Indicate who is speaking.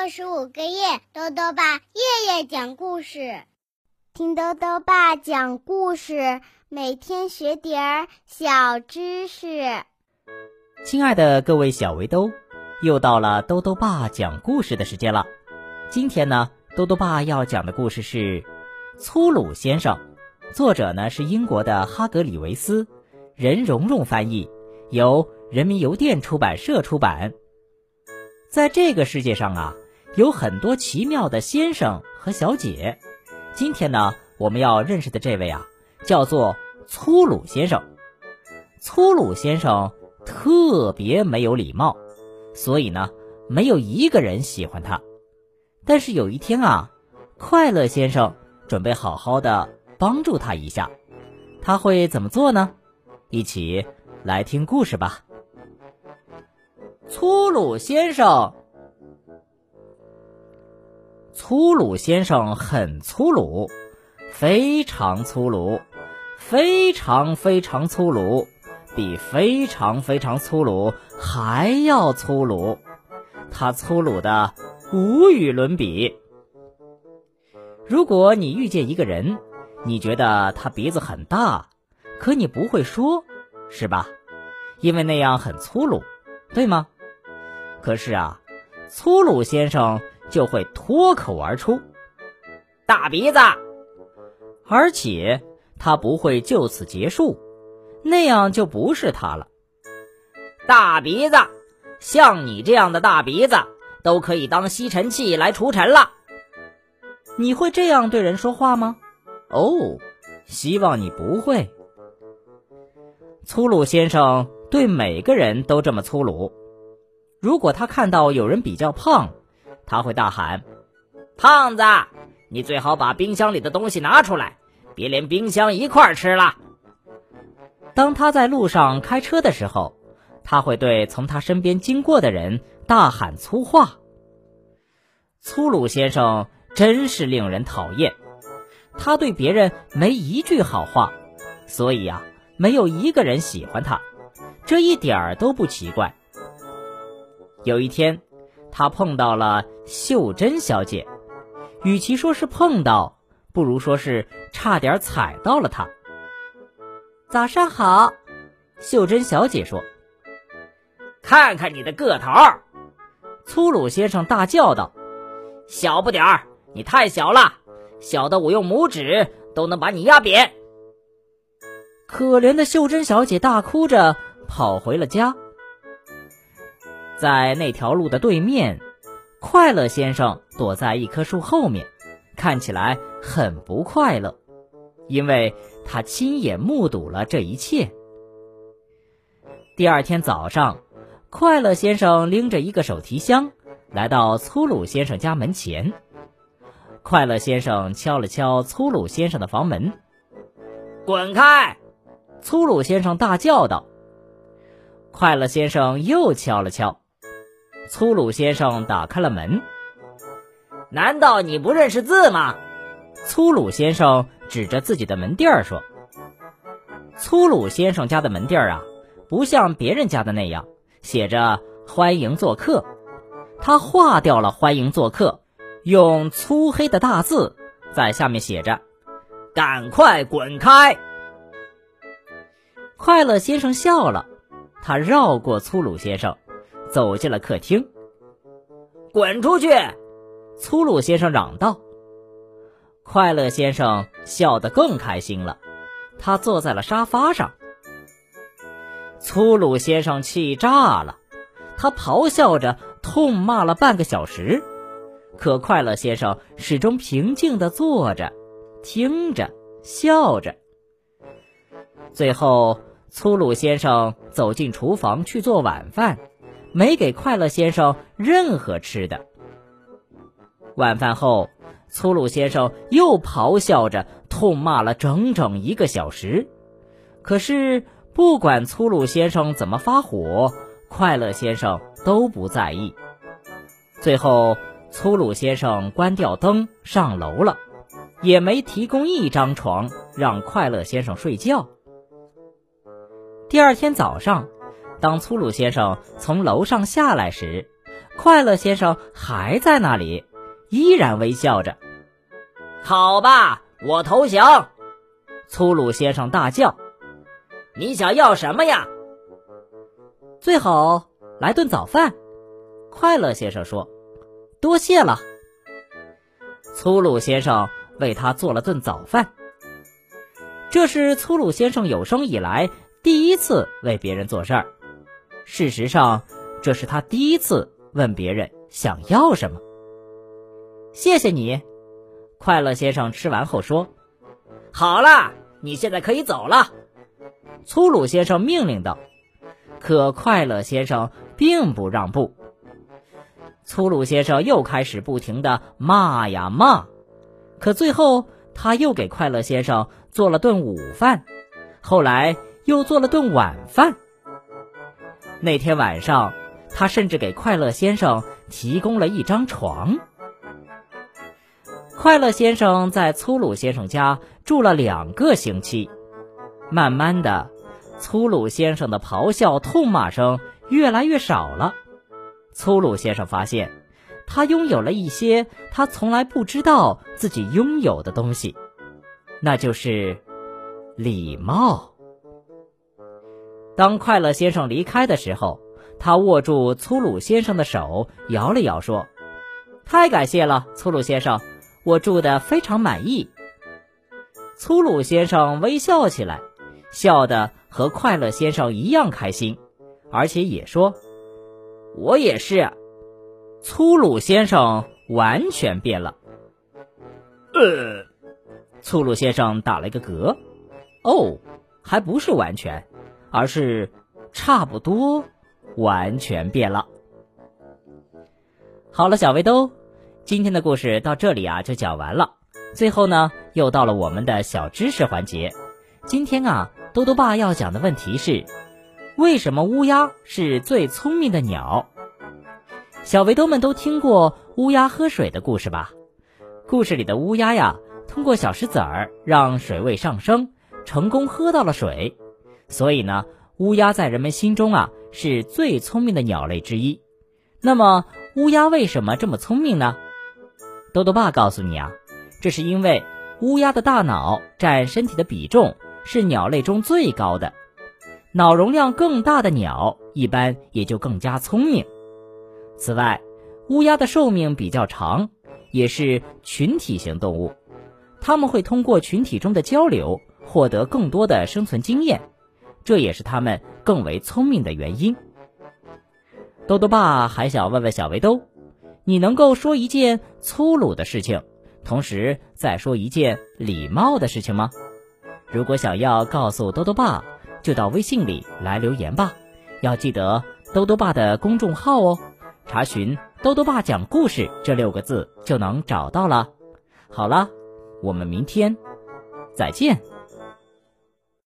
Speaker 1: 六十五个夜，豆豆爸夜夜讲故事，听豆豆爸讲故事，每天学点儿小知识。
Speaker 2: 亲爱的各位小围兜，又到了豆豆爸讲故事的时间了。今天呢，豆豆爸要讲的故事是《粗鲁先生》，作者呢是英国的哈格里维斯，任蓉蓉翻译，由人民邮电出版社出版。在这个世界上啊，有很多奇妙的先生和小姐。今天呢，我们要认识的这位啊，叫做粗鲁先生。粗鲁先生特别没有礼貌，所以呢，没有一个人喜欢他。但是有一天啊，快乐先生准备好好的帮助他一下，他会怎么做呢？一起来听故事吧。粗鲁先生，粗鲁先生很粗鲁，非常粗鲁，非常非常粗鲁，比非常非常粗鲁还要粗鲁。他粗鲁的无与伦比。如果你遇见一个人，你觉得他鼻子很大，可你不会说，是吧？因为那样很粗鲁，对吗？可是啊，粗鲁先生就会脱口而出：“大鼻子。”而且他不会就此结束，那样就不是他了。大鼻子，像你这样的大鼻子都可以当吸尘器来除尘了。你会这样对人说话吗？哦，希望你不会。粗鲁先生对每个人都这么粗鲁。如果他看到有人比较胖，他会大喊：“胖子，你最好把冰箱里的东西拿出来，别连冰箱一块吃了。”当他在路上开车的时候，他会对从他身边经过的人大喊粗话。粗鲁先生真是令人讨厌，他对别人没一句好话，所以呀，没有一个人喜欢他，这一点儿都不奇怪。有一天，他碰到了秀珍小姐，与其说是碰到，不如说是差点踩到了她。早上好，秀珍小姐说：“看看你的个头！”粗鲁先生大叫道：“小不点儿，你太小了，小的我用拇指都能把你压扁。”可怜的秀珍小姐大哭着跑回了家。在那条路的对面，快乐先生躲在一棵树后面，看起来很不快乐，因为他亲眼目睹了这一切。第二天早上，快乐先生拎着一个手提箱来到粗鲁先生家门前。快乐先生敲了敲粗鲁先生的房门，“滚开！”粗鲁先生大叫道。快乐先生又敲了敲。粗鲁先生打开了门。难道你不认识字吗？粗鲁先生指着自己的门垫儿说：“粗鲁先生家的门垫儿啊，不像别人家的那样写着‘欢迎做客’，他划掉了‘欢迎做客’，用粗黑的大字在下面写着：‘赶快滚开！’快乐先生笑了，他绕过粗鲁先生。走进了客厅。滚出去！粗鲁先生嚷道。快乐先生笑得更开心了，他坐在了沙发上。粗鲁先生气炸了，他咆哮着痛骂了半个小时，可快乐先生始终平静地坐着，听着，笑着。最后，粗鲁先生走进厨房去做晚饭。没给快乐先生任何吃的。晚饭后，粗鲁先生又咆哮着痛骂了整整一个小时。可是，不管粗鲁先生怎么发火，快乐先生都不在意。最后，粗鲁先生关掉灯上楼了，也没提供一张床让快乐先生睡觉。第二天早上。当粗鲁先生从楼上下来时，快乐先生还在那里，依然微笑着。好吧，我投降！粗鲁先生大叫：“你想要什么呀？”最好来顿早饭。快乐先生说：“多谢了。”粗鲁先生为他做了顿早饭。这是粗鲁先生有生以来第一次为别人做事儿。事实上，这是他第一次问别人想要什么。谢谢你，快乐先生吃完后说：“好了，你现在可以走了。”粗鲁先生命令道。可快乐先生并不让步。粗鲁先生又开始不停的骂呀骂，可最后他又给快乐先生做了顿午饭，后来又做了顿晚饭。那天晚上，他甚至给快乐先生提供了一张床。快乐先生在粗鲁先生家住了两个星期，慢慢的，粗鲁先生的咆哮、痛骂声越来越少了。粗鲁先生发现，他拥有了一些他从来不知道自己拥有的东西，那就是礼貌。当快乐先生离开的时候，他握住粗鲁先生的手，摇了摇，说：“太感谢了，粗鲁先生，我住的非常满意。”粗鲁先生微笑起来，笑得和快乐先生一样开心，而且也说：“我也是。”粗鲁先生完全变了。呃，粗鲁先生打了一个嗝。哦，还不是完全。而是差不多完全变了。好了，小围兜，今天的故事到这里啊就讲完了。最后呢，又到了我们的小知识环节。今天啊，多多爸要讲的问题是：为什么乌鸦是最聪明的鸟？小围兜们都听过乌鸦喝水的故事吧？故事里的乌鸦呀，通过小石子儿让水位上升，成功喝到了水。所以呢，乌鸦在人们心中啊是最聪明的鸟类之一。那么，乌鸦为什么这么聪明呢？豆豆爸告诉你啊，这是因为乌鸦的大脑占身体的比重是鸟类中最高的，脑容量更大的鸟一般也就更加聪明。此外，乌鸦的寿命比较长，也是群体型动物，它们会通过群体中的交流获得更多的生存经验。这也是他们更为聪明的原因。豆豆爸还想问问小围兜，你能够说一件粗鲁的事情，同时再说一件礼貌的事情吗？如果想要告诉豆豆爸，就到微信里来留言吧。要记得豆豆爸的公众号哦，查询“豆豆爸讲故事”这六个字就能找到了。好了，我们明天再见。